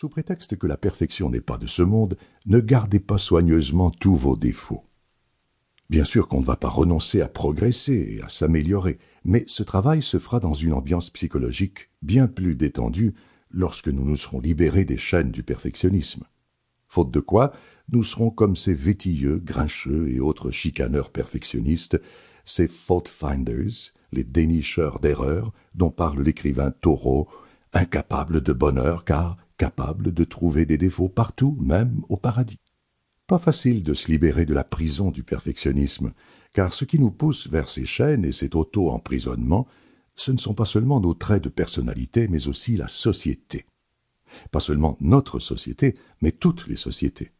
Sous prétexte que la perfection n'est pas de ce monde, ne gardez pas soigneusement tous vos défauts. Bien sûr qu'on ne va pas renoncer à progresser et à s'améliorer, mais ce travail se fera dans une ambiance psychologique bien plus détendue lorsque nous nous serons libérés des chaînes du perfectionnisme. Faute de quoi, nous serons comme ces vétilleux, grincheux et autres chicaneurs perfectionnistes, ces fault finders, les dénicheurs d'erreurs dont parle l'écrivain Thoreau, incapables de bonheur car capables de trouver des défauts partout, même au paradis. Pas facile de se libérer de la prison du perfectionnisme, car ce qui nous pousse vers ces chaînes et cet auto-emprisonnement, ce ne sont pas seulement nos traits de personnalité, mais aussi la société. Pas seulement notre société, mais toutes les sociétés.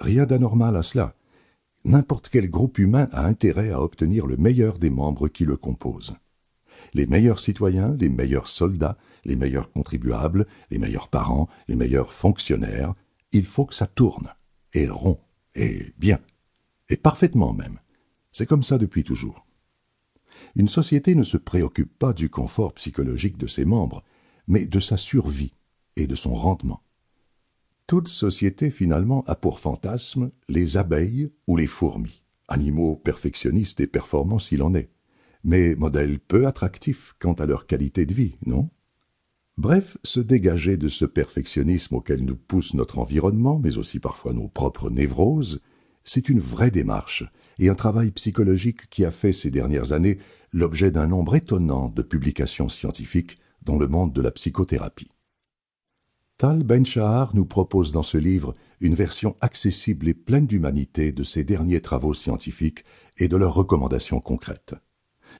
Rien d'anormal à cela. N'importe quel groupe humain a intérêt à obtenir le meilleur des membres qui le composent. Les meilleurs citoyens, les meilleurs soldats, les meilleurs contribuables, les meilleurs parents, les meilleurs fonctionnaires, il faut que ça tourne et rond, et bien, et parfaitement même. C'est comme ça depuis toujours. Une société ne se préoccupe pas du confort psychologique de ses membres, mais de sa survie et de son rendement. Toute société finalement a pour fantasme les abeilles ou les fourmis, animaux perfectionnistes et performants s'il en est, mais modèles peu attractifs quant à leur qualité de vie, non? Bref, se dégager de ce perfectionnisme auquel nous pousse notre environnement, mais aussi parfois nos propres névroses, c'est une vraie démarche et un travail psychologique qui a fait ces dernières années l'objet d'un nombre étonnant de publications scientifiques dans le monde de la psychothérapie. Tal Ben-Shahar nous propose dans ce livre une version accessible et pleine d'humanité de ces derniers travaux scientifiques et de leurs recommandations concrètes.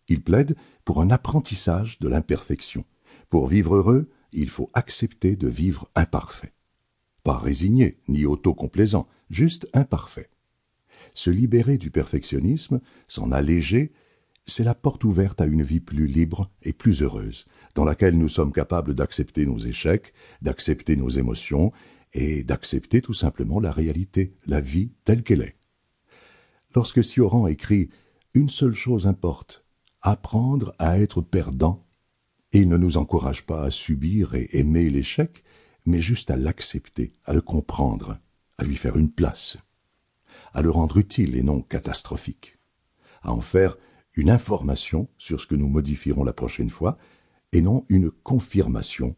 Il plaide pour un apprentissage de l'imperfection, pour vivre heureux, il faut accepter de vivre imparfait. Pas résigné, ni autocomplaisant, juste imparfait. Se libérer du perfectionnisme, s'en alléger, c'est la porte ouverte à une vie plus libre et plus heureuse, dans laquelle nous sommes capables d'accepter nos échecs, d'accepter nos émotions, et d'accepter tout simplement la réalité, la vie telle qu'elle est. Lorsque Sioran écrit Une seule chose importe, apprendre à être perdant et ne nous encourage pas à subir et aimer l'échec, mais juste à l'accepter, à le comprendre, à lui faire une place, à le rendre utile et non catastrophique, à en faire une information sur ce que nous modifierons la prochaine fois, et non une confirmation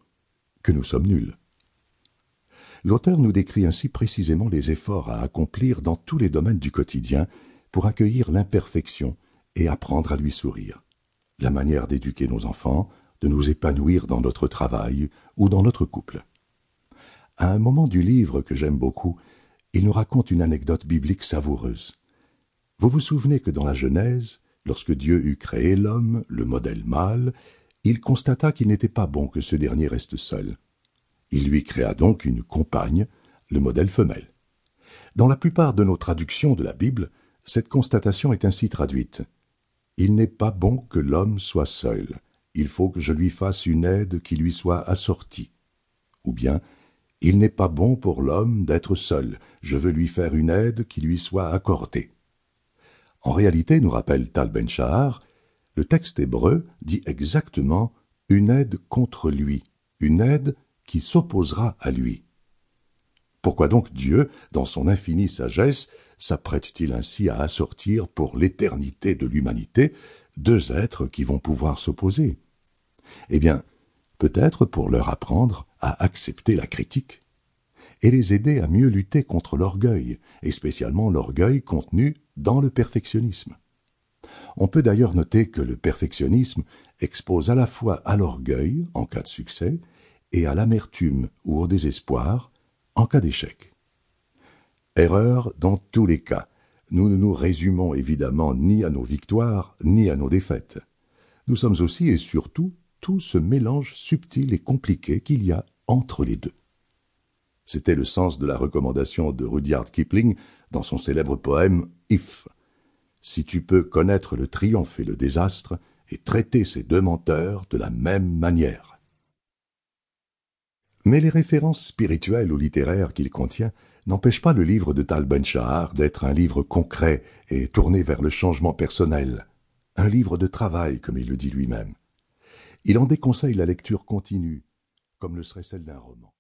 que nous sommes nuls. L'auteur nous décrit ainsi précisément les efforts à accomplir dans tous les domaines du quotidien pour accueillir l'imperfection et apprendre à lui sourire. La manière d'éduquer nos enfants, de nous épanouir dans notre travail ou dans notre couple. À un moment du livre que j'aime beaucoup, il nous raconte une anecdote biblique savoureuse. Vous vous souvenez que dans la Genèse, lorsque Dieu eut créé l'homme, le modèle mâle, il constata qu'il n'était pas bon que ce dernier reste seul. Il lui créa donc une compagne, le modèle femelle. Dans la plupart de nos traductions de la Bible, cette constatation est ainsi traduite. Il n'est pas bon que l'homme soit seul il faut que je lui fasse une aide qui lui soit assortie. Ou bien, il n'est pas bon pour l'homme d'être seul, je veux lui faire une aide qui lui soit accordée. En réalité, nous rappelle Tal Ben Shahar, le texte hébreu dit exactement une aide contre lui, une aide qui s'opposera à lui. Pourquoi donc Dieu, dans son infinie sagesse, s'apprête-t-il ainsi à assortir pour l'éternité de l'humanité deux êtres qui vont pouvoir s'opposer? Eh bien, peut-être pour leur apprendre à accepter la critique et les aider à mieux lutter contre l'orgueil, et spécialement l'orgueil contenu dans le perfectionnisme. On peut d'ailleurs noter que le perfectionnisme expose à la fois à l'orgueil en cas de succès et à l'amertume ou au désespoir en cas d'échec. Erreur dans tous les cas. Nous ne nous résumons évidemment ni à nos victoires ni à nos défaites. Nous sommes aussi et surtout tout ce mélange subtil et compliqué qu'il y a entre les deux. C'était le sens de la recommandation de Rudyard Kipling dans son célèbre poème If. Si tu peux connaître le triomphe et le désastre et traiter ces deux menteurs de la même manière. Mais les références spirituelles ou littéraires qu'il contient n'empêchent pas le livre de Tal Ben Shahar d'être un livre concret et tourné vers le changement personnel, un livre de travail, comme il le dit lui-même. Il en déconseille la lecture continue, comme le serait celle d'un roman.